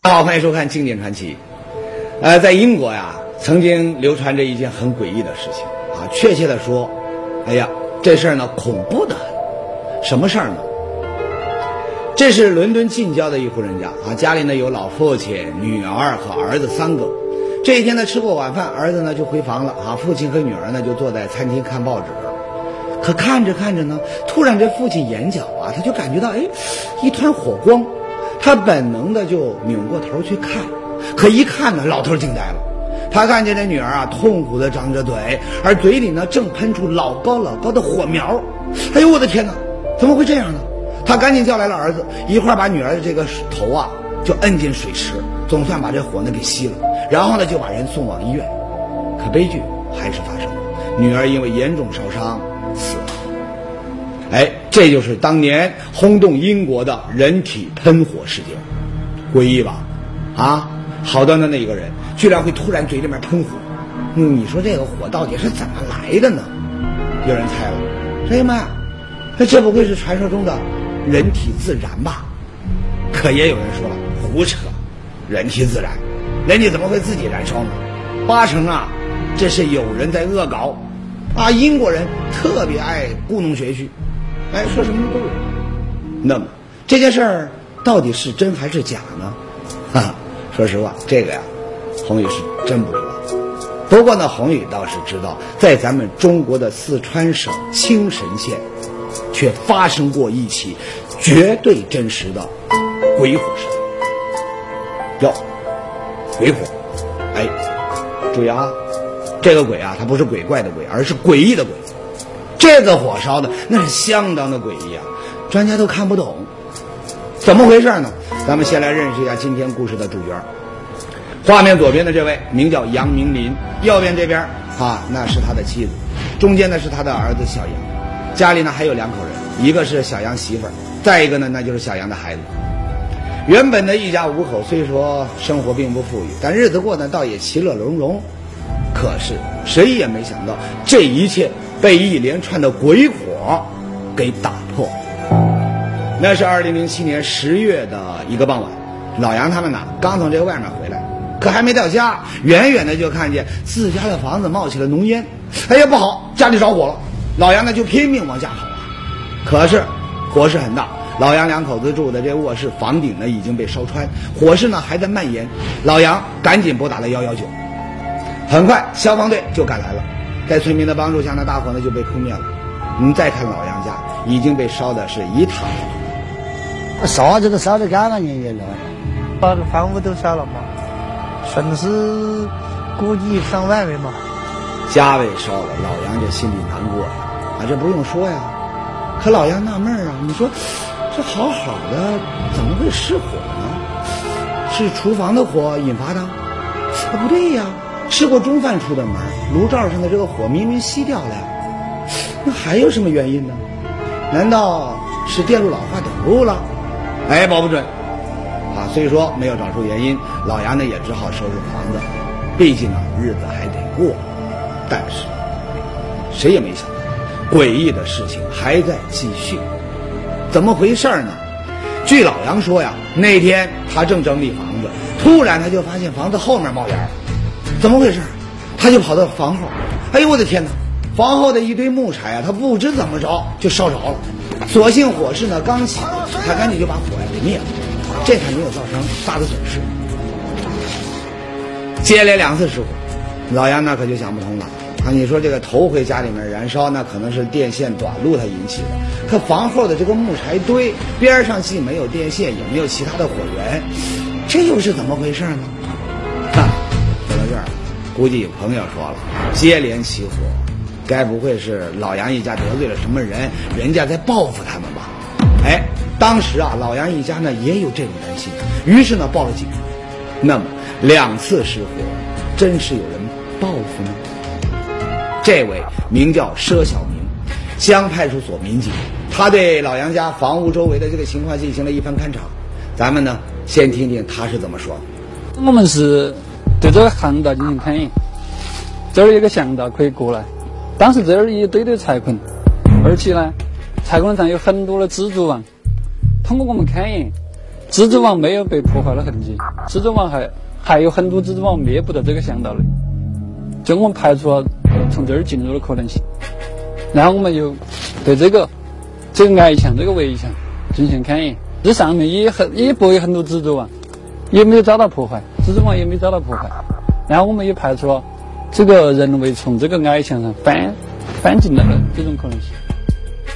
大家好，欢迎收看《经典传奇》。呃，在英国呀，曾经流传着一件很诡异的事情啊。确切的说，哎呀，这事儿呢恐怖的很。什么事儿呢？这是伦敦近郊的一户人家啊，家里呢有老父亲、女儿和儿子三个。这一天呢，吃过晚饭，儿子呢就回房了啊，父亲和女儿呢就坐在餐厅看报纸。可看着看着呢，突然这父亲眼角啊，他就感觉到哎，一团火光，他本能的就扭过头去看，可一看呢，老头惊呆了，他看见这女儿啊，痛苦的张着嘴，而嘴里呢正喷出老高老高的火苗，哎呦我的天哪，怎么会这样呢？他赶紧叫来了儿子，一块把女儿的这个头啊就摁进水池，总算把这火呢给熄了，然后呢就把人送往医院，可悲剧还是发生了，女儿因为严重烧伤。死了，哎，这就是当年轰动英国的人体喷火事件，诡异吧？啊，好端端的一个人，居然会突然嘴里面喷火，你说这个火到底是怎么来的呢？有人猜了，朋友们，那这不会是传说中的人体自燃吧？可也有人说了，胡扯，人体自燃，人体怎么会自己燃烧呢？八成啊，这是有人在恶搞。啊，英国人特别爱故弄玄虚，哎，说什么都有。那么这件事儿到底是真还是假呢？哈，说实话，这个呀，宏宇是真不知道。不过呢，宏宇倒是知道，在咱们中国的四川省青神县，却发生过一起绝对真实的鬼火事件。哟，鬼火，哎，注意啊！这个鬼啊，它不是鬼怪的鬼，而是诡异的鬼。这个火烧的那是相当的诡异啊，专家都看不懂，怎么回事呢？咱们先来认识一下今天故事的主角。画面左边的这位名叫杨明林，右边这边啊那是他的妻子，中间呢是他的儿子小杨。家里呢还有两口人，一个是小杨媳妇儿，再一个呢那就是小杨的孩子。原本的一家五口，虽说生活并不富裕，但日子过得倒也其乐融融。可是谁也没想到，这一切被一连串的鬼火给打破。那是二零零七年十月的一个傍晚，老杨他们呢刚从这个外面回来，可还没到家，远远的就看见自家的房子冒起了浓烟。哎呀，不好，家里着火了！老杨呢就拼命往家跑啊。可是火势很大，老杨两口子住的这卧室房顶呢已经被烧穿，火势呢还在蔓延。老杨赶紧拨打了幺幺九。很快，消防队就赶来了，在村民的帮助下，那大火呢就被扑灭了。你再看老杨家，已经被烧的是一塌糊涂，啥子都烧得干干净净的，把这房屋都烧了嘛，损失估计上万元嘛。家被烧了，老杨这心里难过呀，啊，这不用说呀。可老杨纳闷啊，你说这好好的怎么会失火呢？是厨房的火引发的？啊，不对呀。吃过中饭出的门，炉灶上的这个火明明熄掉了，那还有什么原因呢？难道是电路老化短路了？哎，保不准。啊，所以说没有找出原因，老杨呢也只好收拾房子，毕竟啊日子还得过。但是谁也没想到，诡异的事情还在继续。怎么回事呢？据老杨说呀，那天他正整理房子，突然他就发现房子后面冒烟。怎么回事？他就跑到房后，哎呦我的天哪！房后的一堆木柴啊，他不知怎么着就烧着了。所幸火势呢刚起，他赶紧就把火呀给灭了，这才没有造成大的损失。接连两次失火，老杨那可就想不通了啊！你说这个头回家里面燃烧，那可能是电线短路它引起的。可房后的这个木柴堆边上既没有电线，也没有其他的火源，这又是怎么回事呢？估计有朋友说了，接连起火，该不会是老杨一家得罪了什么人，人家在报复他们吧？哎，当时啊，老杨一家呢也有这种担心，于是呢报了警。那么两次失火，真是有人报复吗？这位名叫佘小明，乡派出所民警，他对老杨家房屋周围的这个情况进行了一番勘查。咱们呢先听听他是怎么说。我们是。对这个巷道进行勘验，这儿有个巷道可以过来。当时这儿一堆堆柴捆，而且呢，柴捆上有很多的蜘蛛网。通过我们勘验，蜘蛛网没有被破坏的痕迹，蜘蛛网还还有很多蜘蛛网灭不到这个巷道里，就我们排除了从这儿进入的可能性。然后我们又对这个这个矮墙、这个围墙进行勘验，这上面也很也布有很多蜘蛛网，也没有遭到破坏，蜘蛛网也没有遭到破坏。然后我们也排除了这个人为从这个矮墙上翻翻进来的这种可能性。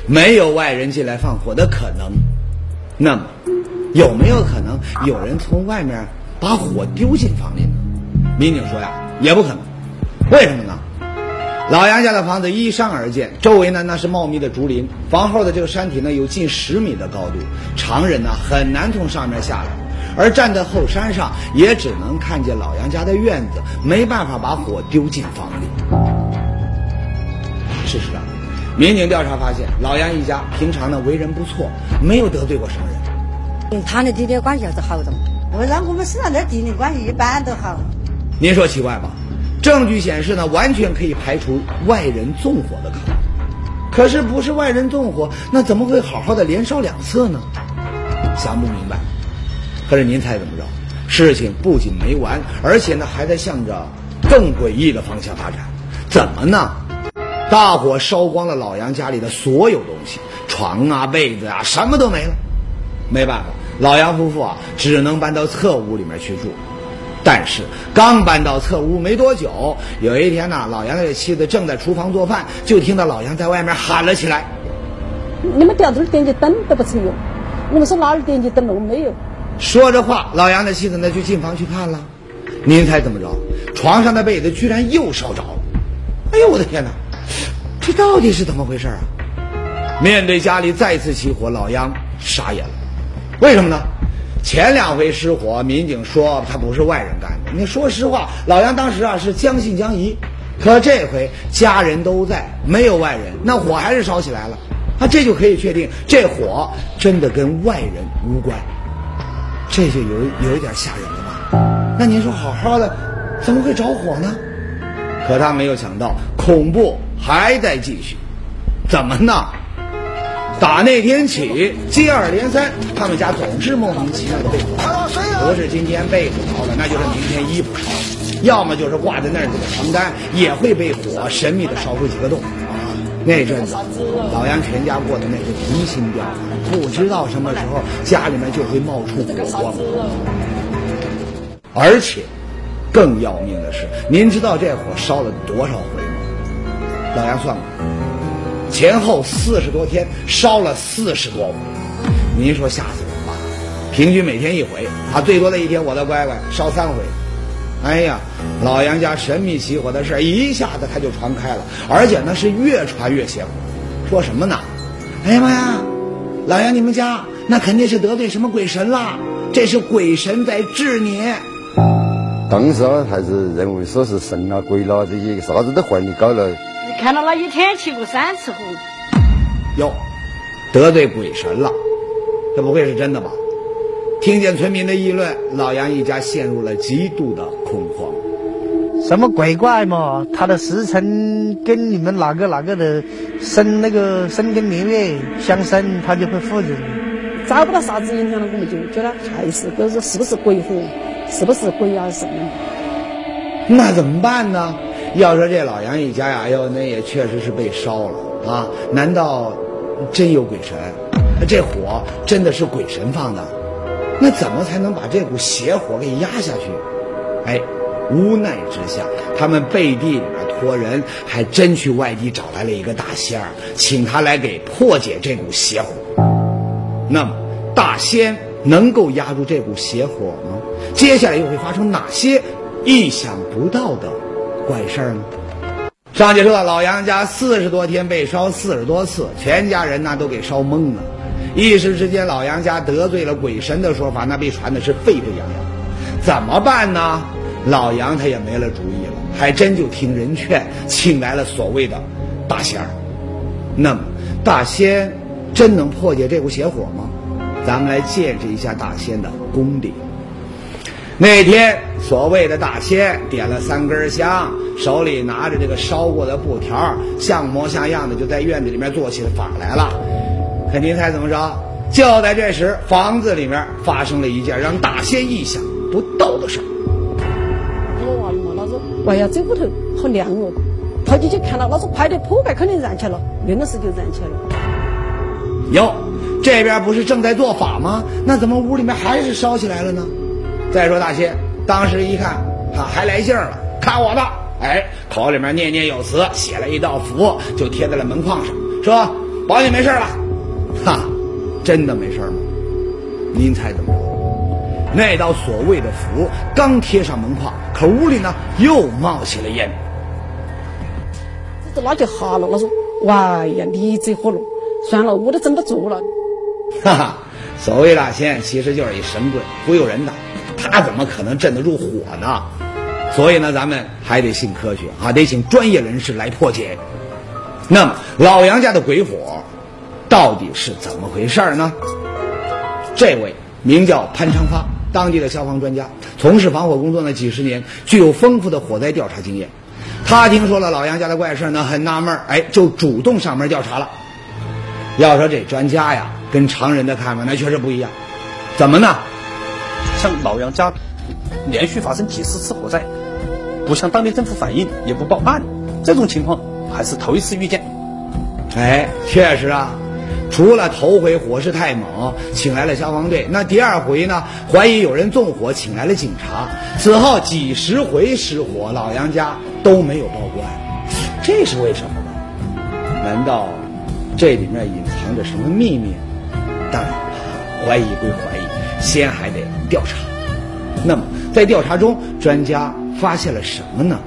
没有外人进来放火的可能，那么有没有可能有人从外面把火丢进房里呢？民警说呀，也不可能。为什么呢？老杨家的房子依山而建，周围呢那是茂密的竹林，房后的这个山体呢有近十米的高度，常人呢很难从上面下来，而站在后山上也只能看见老杨家的院子，没办法把火丢进房里。事实上，民警调查发现，老杨一家平常呢为人不错，没有得罪过什么人。他的弟弟关系还是好的嘛。为啥我们身上的弟弟关系一般都好？您说奇怪吧？证据显示呢，完全可以排除外人纵火的可能。可是不是外人纵火，那怎么会好好的连烧两次呢？想不明白。可是您猜怎么着？事情不仅没完，而且呢还在向着更诡异的方向发展。怎么呢？大火烧光了老杨家里的所有东西，床啊、被子啊，什么都没了。没办法，老杨夫妇啊，只能搬到侧屋里面去住。但是刚搬到侧屋没多久，有一天呢，老杨的妻子正在厨房做饭，就听到老杨在外面喊了起来。你们掉这儿点起灯都不成用，我们说哪儿点起灯了？没有。说着话，老杨的妻子呢就进房去看了。您猜怎么着？床上的被子居然又烧着了！哎呦我的天哪，这到底是怎么回事啊？面对家里再次起火，老杨傻眼了。为什么呢？前两回失火，民警说他不是外人干的。你说实话，老杨当时啊是将信将疑。可这回家人都在，没有外人，那火还是烧起来了。那这就可以确定，这火真的跟外人无关。这就有有一点吓人了吧？那您说好好的，怎么会着火呢？可他没有想到，恐怖还在继续。怎么呢？打那天起，接二连三，他们家总是莫名其妙的被火，不是今天被子着了，那就是明天衣服烧了，要么就是挂在那儿的床单也会被火神秘的烧出几个洞。那阵子，老杨全家过的那是提心吊胆，不知道什么时候家里面就会冒出火光。而且，更要命的是，您知道这火烧了多少回吗？老杨算过，前后四十多天烧了四十多回，您说吓死人吧？平均每天一回，啊，最多的一天我的乖乖烧三回。哎呀，老杨家神秘起火的事一下子他就传开了，而且呢是越传越邪乎。说什么呢？哎呀妈呀，老杨你们家那肯定是得罪什么鬼神啦！这是鬼神在治你。当时啊，还是认为说是神啦、鬼啦这些啥子都坏你搞了。你看到那一天起过三次火，哟，得罪鬼神了，这不会是真的吧？听见村民的议论，老杨一家陷入了极度的恐慌。什么鬼怪嘛？他的时辰跟你们哪个哪个的生那个生跟年月相生，他就会护着你。找不到啥子影响了，我们就觉得还是都是是不是鬼火，是不是鬼啊什么？那怎么办呢？要说这老杨一家呀，哟，那也确实是被烧了啊！难道真有鬼神？这火真的是鬼神放的？那怎么才能把这股邪火给压下去？哎，无奈之下，他们背地里面托人，还真去外地找来了一个大仙儿，请他来给破解这股邪火。那么，大仙能够压住这股邪火吗？接下来又会发生哪些意想不到的怪事儿呢？上节说，老杨家四十多天被烧四十多次，全家人呢都给烧懵了。一时之间，老杨家得罪了鬼神的说法，那被传的是沸沸扬扬。怎么办呢？老杨他也没了主意了，还真就听人劝，请来了所谓的大仙儿。那么，大仙真能破解这股邪火吗？咱们来见识一下大仙的功力。那天，所谓的大仙点了三根香，手里拿着这个烧过的布条，像模像样的就在院子里面做起了法来了。可您猜怎么着？就在这时，房子里面发生了一件让大仙意想不到的事儿。我娃嘛，那时候娃呀，这屋头好亮哦，跑进去看了，老子快点铺盖肯定燃起来了，硬的是就燃起来了。哟，这边不是正在做法吗？那怎么屋里面还是烧起来了呢？再说大仙当时一看，哈，还来劲儿了，看我的！哎，口里面念念有词，写了一道符，就贴在了门框上，说保你没事了。哈，真的没事吗？您猜怎么着？那道所谓的符刚贴上门框，可屋里呢又冒起了烟。这那就哈了，他说：“哇呀，你这火了，算了，我都整不住了。”哈哈，所谓大仙其实就是一神棍，忽悠人的，他怎么可能镇得住火呢？所以呢，咱们还得信科学啊，得请专业人士来破解。那么老杨家的鬼火到底是怎么回事呢？这位名叫潘昌发，当地的消防专家，从事防火工作呢几十年，具有丰富的火灾调查经验。他听说了老杨家的怪事呢，很纳闷哎，就主动上门调查了。要说这专家呀，跟常人的看法那确实不一样。怎么呢？像老杨家连续发生几十次火灾，不向当地政府反映，也不报案，这种情况还是头一次遇见。哎，确实啊，除了头回火势太猛，请来了消防队，那第二回呢，怀疑有人纵火，请来了警察。此后几十回失火，老杨家都没有报过案，这是为什么呢？难道这里面隐藏着什么秘密？当然，怀疑归怀疑，先还得调查。那么，在调查中，专家发现了什么呢？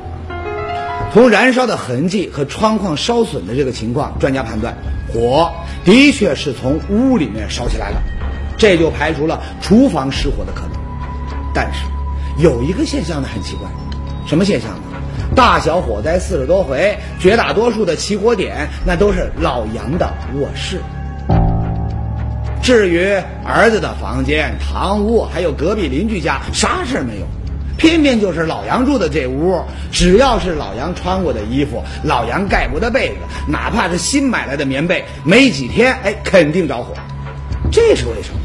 从燃烧的痕迹和窗框烧损的这个情况，专家判断火的确是从屋里面烧起来的，这就排除了厨房失火的可能。但是有一个现象呢很奇怪，什么现象呢？大小火灾四十多回，绝大多数的起火点那都是老杨的卧室。至于儿子的房间、堂屋，还有隔壁邻居家，啥事儿没有。偏偏就是老杨住的这屋，只要是老杨穿过的衣服，老杨盖过的被子，哪怕是新买来的棉被，没几天，哎，肯定着火。这是为什么？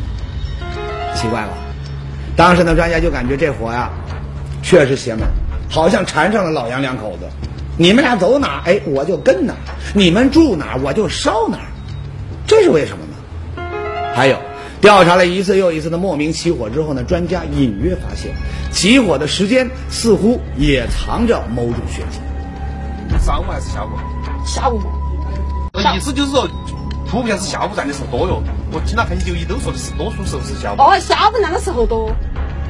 奇怪吧？当时的专家就感觉这火呀，确实邪门，好像缠上了老杨两口子。你们俩走哪，哎，我就跟哪；你们住哪，我就烧哪。这是为什么呢？还有。调查了一次又一次的莫名起火之后呢，专家隐约发现，起火的时间似乎也藏着某种玄机。上午还是下午？下午嘛。意思就是说，普遍是下午站的时候多哟。我听他分析就一都说的是多数时候是下午。哦，下午那个时候多。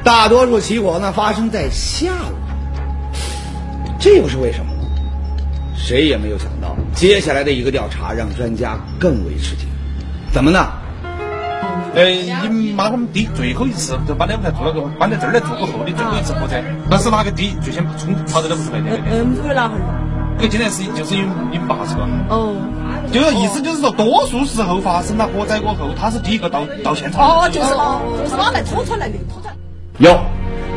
大多数起火呢发生在下午，这又是为什么呢？谁也没有想到，接下来的一个调查让专家更为吃惊。怎么呢？呃，你妈他们弟最后一次就搬来屋头住那个，搬到这儿来住过后的最后一次火灾，那是哪个弟最先冲跑到那屋头来的？嗯，不会哪会儿？这个竟然是就是因为你们爸是吧？哦，就意思就是说，多数时候发生了火灾过后，他是第一个到到现场。哦，就是哦，就是他来拖出来的，拖出来。有，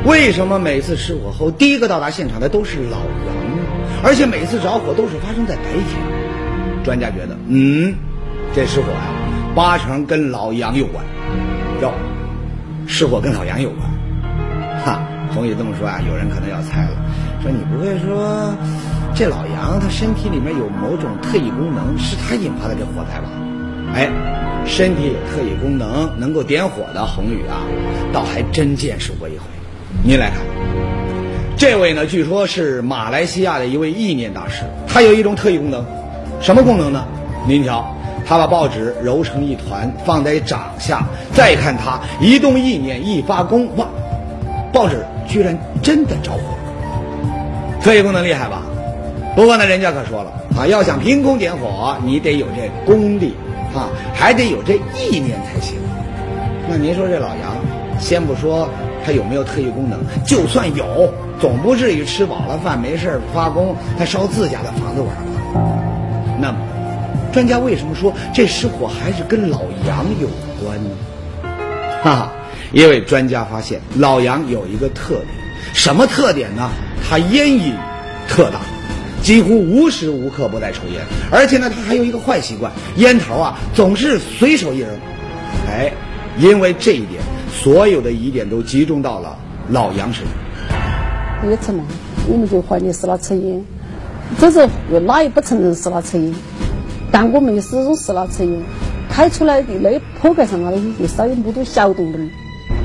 为什么每次失火后第一个到达现场的都是老杨呢？而且每次着火都是发生在白天。专家觉得，嗯，这失火呀。八成跟老杨有关，哟，失火跟老杨有关，哈，冯宇这么说啊，有人可能要猜了，说你不会说这老杨他身体里面有某种特异功能，是他引发的这火灾吧？哎，身体有特异功能能够点火的红宇啊，倒还真见识过一回。您来看，这位呢，据说是马来西亚的一位意念大师，他有一种特异功能，什么功能呢？您瞧。他把报纸揉成一团，放在掌下，再看他一动意念，一发功，哇，报纸居然真的着火了！特异功能厉害吧？不过呢，人家可说了啊，要想凭空点火，你得有这功力啊，还得有这意念才行。那您说这老杨，先不说他有没有特异功能，就算有，总不至于吃饱了饭没事发功，他烧自家的房子玩吧？那么。专家为什么说这失火还是跟老杨有关呢？哈，因为专家发现老杨有一个特点，什么特点呢？他烟瘾特大，几乎无时无刻不在抽烟，而且呢，他还有一个坏习惯，烟头啊总是随手一扔。哎，因为这一点，所有的疑点都集中到了老杨身上。也承认，我们就怀疑是他抽烟，只是哪也不承认是他抽烟，但我们始终是他抽烟。开出来的那铺盖上啊那些就稍有木多小洞洞。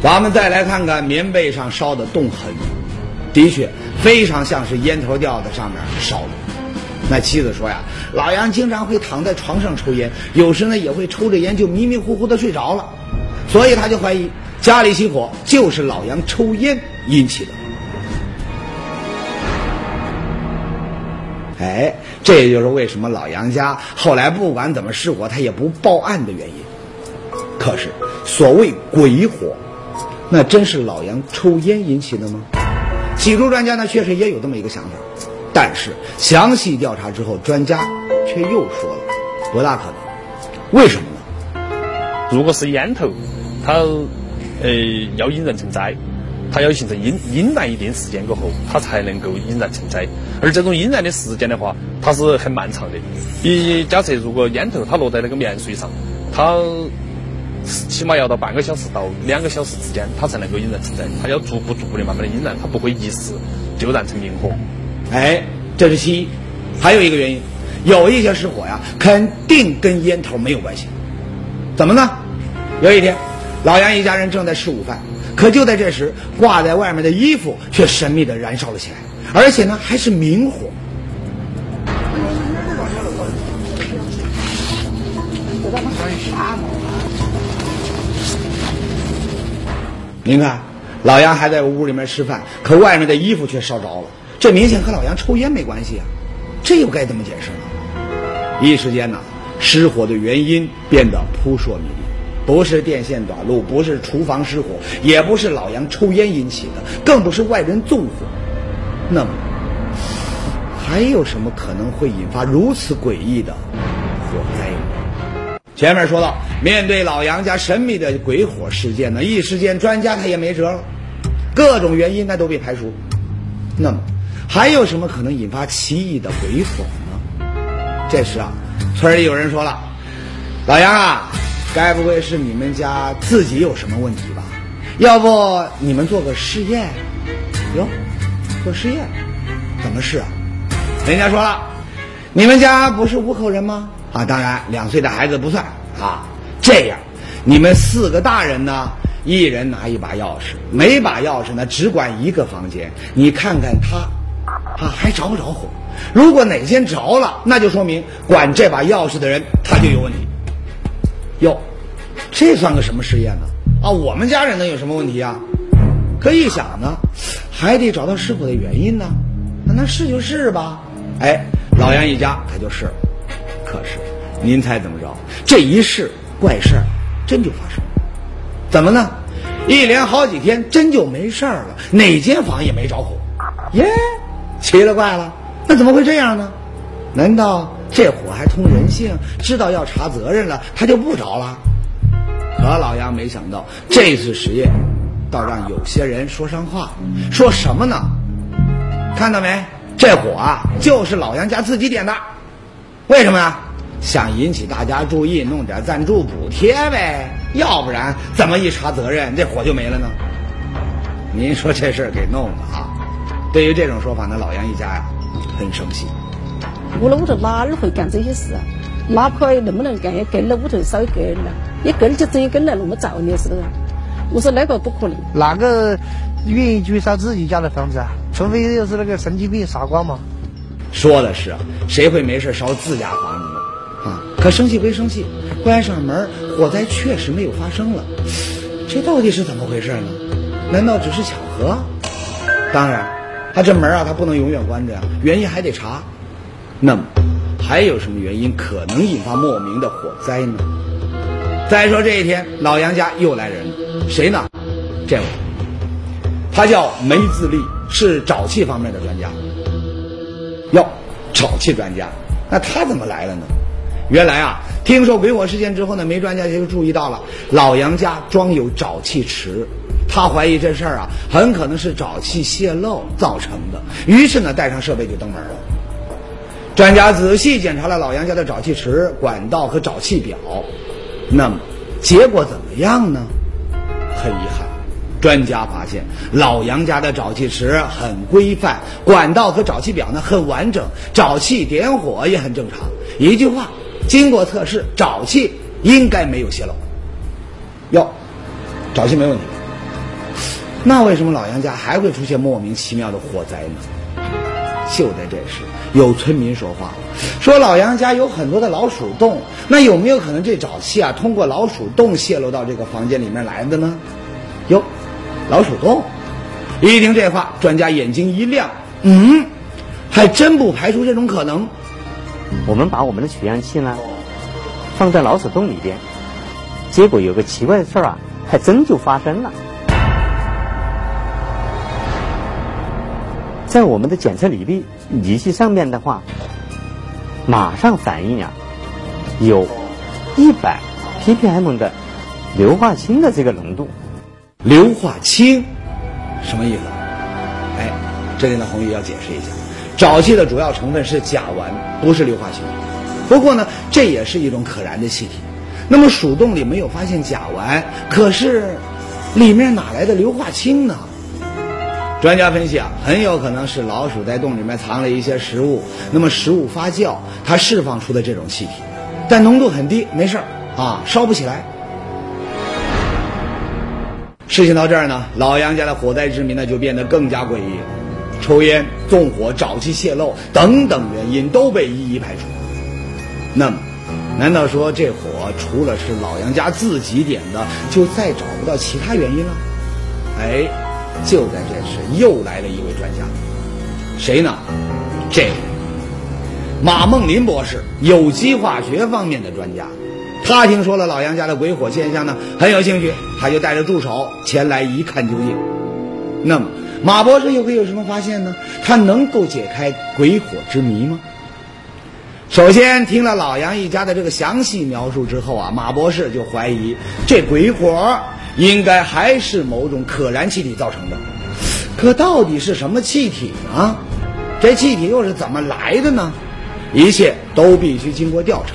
咱们再来看看棉被上烧的洞痕，的确非常像是烟头掉在上面烧的。那妻子说呀，老杨经常会躺在床上抽烟，有时呢也会抽着烟就迷迷糊糊的睡着了，所以他就怀疑家里起火就是老杨抽烟引起的。哎，这也就是为什么老杨家后来不管怎么失火，他也不报案的原因。可是所谓鬼火，那真是老杨抽烟引起的吗？起初专家呢确实也有这么一个想法，但是详细调查之后，专家却又说了，不大可能。为什么呢？如果是烟头，它呃要引人成灾，它要形成阴阴燃一定时间过后，它才能够引燃成灾。而这种引燃的时间的话，它是很漫长的。你假设如果烟头它落在那个棉絮上，它起码要到半个小时到两个小时之间，它才能够引燃成灾。它要逐步逐步的慢慢的引燃，它不会一时就燃成明火。哎，这是其一。还有一个原因，有一些失火呀，肯定跟烟头没有关系。怎么呢？有一天，老杨一家人正在吃午饭，可就在这时，挂在外面的衣服却神秘的燃烧了起来，而且呢还是明火。您看，老杨还在屋里面吃饭，可外面的衣服却烧着了，这明显和老杨抽烟没关系啊！这又该怎么解释呢？一时间呢，失火的原因变得扑朔迷离，不是电线短路，不是厨房失火，也不是老杨抽烟引起的，更不是外人纵火。那么，还有什么可能会引发如此诡异的火灾呢？前面说到，面对老杨家神秘的鬼火事件呢，一时间专家他也没辙了，各种原因那都被排除。那么，还有什么可能引发奇异的鬼火呢？这时啊，村里有人说了：“老杨啊，该不会是你们家自己有什么问题吧？要不你们做个试验？哟，做试验？怎么试啊？人家说了，你们家不是五口人吗？啊，当然两岁的孩子不算啊。这样，你们四个大人呢，一人拿一把钥匙，每把钥匙呢只管一个房间，你看看他，啊还着不着火？如果哪间着了，那就说明管这把钥匙的人他就有问题。哟，这算个什么实验呢？啊，我们家人能有什么问题啊？可一想呢，还得找到失火的原因呢。那那试就试吧。哎，老杨一家他就试了。可是，您猜怎么着？这一试，怪事儿真就发生了。怎么呢？一连好几天，真就没事儿了，哪间房也没着火。耶，奇了怪了，那怎么会这样呢？难道这火还通人性？知道要查责任了，他就不着了？可老杨没想到，这次实验倒让有些人说上话，说什么呢？看到没？这火啊，就是老杨家自己点的。为什么呀？想引起大家注意，弄点赞助补贴呗。要不然怎么一查责任，这火就没了呢？您说这事儿给弄的啊！对于这种说法呢，老杨一家呀很生气。我那屋头哪儿会干这些事啊？哪怕能不能干，也跟了屋头稍微跟了，也跟就真跟来那么造孽似的。我说那个不可能。哪个愿意去烧自己家的房子啊？除非又是那个神经病傻瓜嘛。说的是，谁会没事烧自家房子呢？啊，可生气归生气，关上门，火灾确实没有发生了。这到底是怎么回事呢？难道只是巧合？当然，他这门啊，他不能永远关着呀，原因还得查。那么，还有什么原因可能引发莫名的火灾呢？再说这一天，老杨家又来人了，谁呢？这位，他叫梅自立，是沼气方面的专家。哟，沼气专家，那他怎么来了呢？原来啊，听说鬼火事件之后呢，梅专家就注意到了老杨家装有沼气池，他怀疑这事儿啊，很可能是沼气泄漏造成的，于是呢，带上设备就登门了。专家仔细检查了老杨家的沼气池、管道和沼气表，那么结果怎么样呢？很遗憾，专家发现老杨家的沼气池很规范，管道和沼气表呢很完整，沼气点火也很正常。一句话，经过测试，沼气应该没有泄漏。哟，沼气没问题。那为什么老杨家还会出现莫名其妙的火灾呢？就在这时，有村民说话了，说老杨家有很多的老鼠洞，那有没有可能这沼气啊通过老鼠洞泄露到这个房间里面来的呢？哟，老鼠洞！一听这话，专家眼睛一亮，嗯，还真不排除这种可能。我们把我们的取样器呢放在老鼠洞里边，结果有个奇怪的事儿啊，还真就发生了。在我们的检测履历仪器上面的话，马上反映啊，有一百 ppm 的硫化氢的这个浓度。硫化氢什么意思？哎，这里呢，红玉要解释一下，沼气的主要成分是甲烷，不是硫化氢。不过呢，这也是一种可燃的气体。那么鼠洞里没有发现甲烷，可是里面哪来的硫化氢呢？专家分析啊，很有可能是老鼠在洞里面藏了一些食物，那么食物发酵，它释放出的这种气体，但浓度很低，没事儿啊，烧不起来。事情到这儿呢，老杨家的火灾之谜呢就变得更加诡异，抽烟、纵火、沼气泄漏等等原因都被一一排除。那么，难道说这火除了是老杨家自己点的，就再找不到其他原因了？哎，就在这时，又来了一位专家，谁呢？这位马梦林博士，有机化学方面的专家。他听说了老杨家的鬼火现象呢，很有兴趣，他就带着助手前来一看究竟。那么，马博士又会有什么发现呢？他能够解开鬼火之谜吗？首先，听了老杨一家的这个详细描述之后啊，马博士就怀疑这鬼火应该还是某种可燃气体造成的。可到底是什么气体呢？这气体又是怎么来的呢？一切都必须经过调查。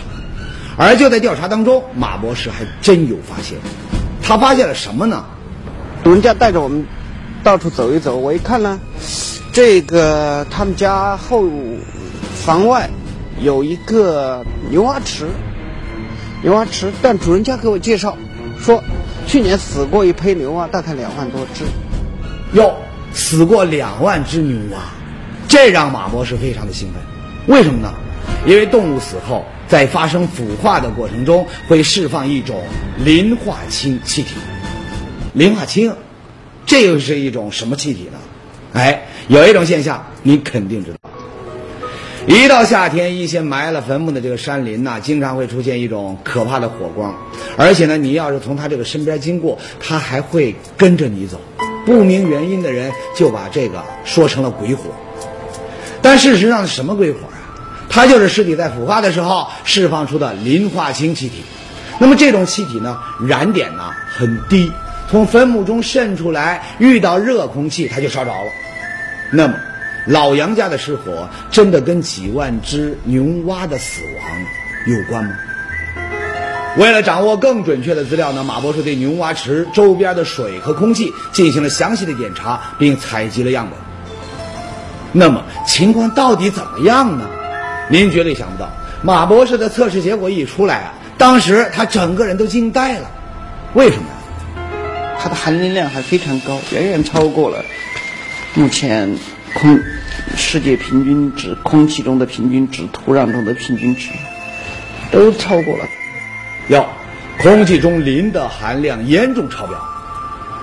而就在调查当中，马博士还真有发现。他发现了什么呢？主人家带着我们到处走一走，我一看呢，这个他们家后房外有一个牛蛙池，牛蛙池。但主人家给我介绍说，去年死过一批牛蛙，大概两万多只。哟，死过两万只牛蛙，这让马博士非常的兴奋。为什么呢？因为动物死后。在发生腐化的过程中，会释放一种磷化氢气体。磷化氢，这又是一种什么气体呢？哎，有一种现象你肯定知道。一到夏天，一些埋了坟墓的这个山林呐，经常会出现一种可怕的火光，而且呢，你要是从他这个身边经过，他还会跟着你走。不明原因的人就把这个说成了鬼火，但事实上是什么鬼火啊？它就是尸体在腐化的时候释放出的磷化氢气体，那么这种气体呢，燃点呢很低，从坟墓中渗出来，遇到热空气它就烧着了。那么，老杨家的失火真的跟几万只牛蛙的死亡有关吗？为了掌握更准确的资料呢，马博士对牛蛙池周边的水和空气进行了详细的检查，并采集了样本。那么情况到底怎么样呢？您绝对想不到，马博士的测试结果一出来啊，当时他整个人都惊呆了。为什么呢？它的含磷量还非常高，远远超过了目前空世界平均值、空气中的平均值、土壤中的平均值，都超过了。哟，空气中磷的含量严重超标。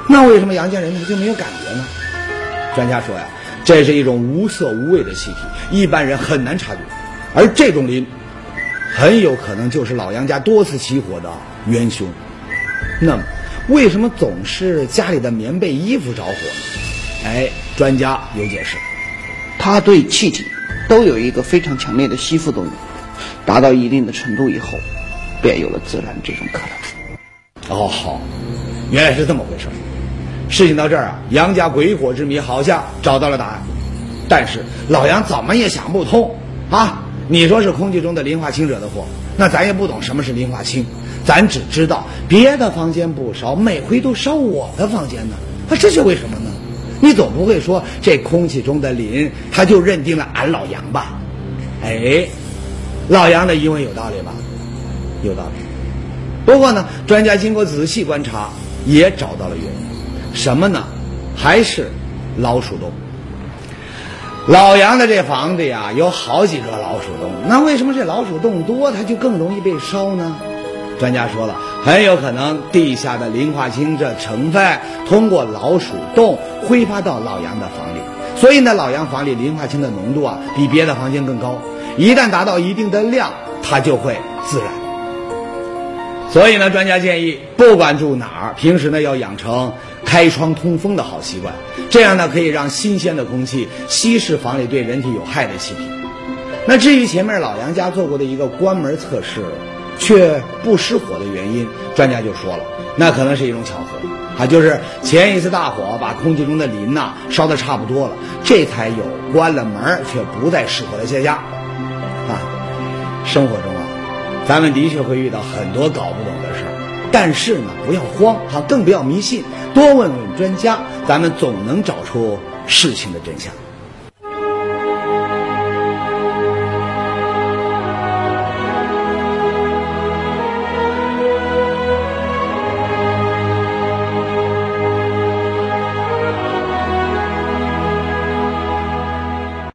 那为什么杨家人他就没有感觉呢？专家说呀，这是一种无色无味的气体，一般人很难察觉。而这种磷，很有可能就是老杨家多次起火的元凶。那么，为什么总是家里的棉被、衣服着火呢？哎，专家有解释，它对气体都有一个非常强烈的吸附作用，达到一定的程度以后，便有了自燃这种可能。哦，好，原来是这么回事。事情到这儿啊，杨家鬼火之谜好像找到了答案，但是老杨怎么也想不通啊。你说是空气中的磷化氢惹的祸，那咱也不懂什么是磷化氢，咱只知道别的房间不烧，每回都烧我的房间呢，那这是为什么？你总不会说这空气中的磷，他就认定了俺老杨吧？哎，老杨的疑问有道理吧？有道理。不过呢，专家经过仔细观察，也找到了原因，什么呢？还是老鼠洞。老杨的这房子呀，有好几个老鼠洞。那为什么这老鼠洞多，它就更容易被烧呢？专家说了，很有可能地下的磷化氢这成分通过老鼠洞挥发到老杨的房里，所以呢，老杨房里磷化氢的浓度啊比别的房间更高。一旦达到一定的量，它就会自燃。所以呢，专家建议，不管住哪儿，平时呢要养成开窗通风的好习惯，这样呢可以让新鲜的空气稀释房里对人体有害的气体。那至于前面老杨家做过的一个关门测试。却不失火的原因，专家就说了，那可能是一种巧合啊，就是前一次大火把空气中的磷呐烧得差不多了，这才有关了门却不再失火的现象啊。生活中啊，咱们的确会遇到很多搞不懂的事儿，但是呢，不要慌哈，更不要迷信，多问问专家，咱们总能找出事情的真相。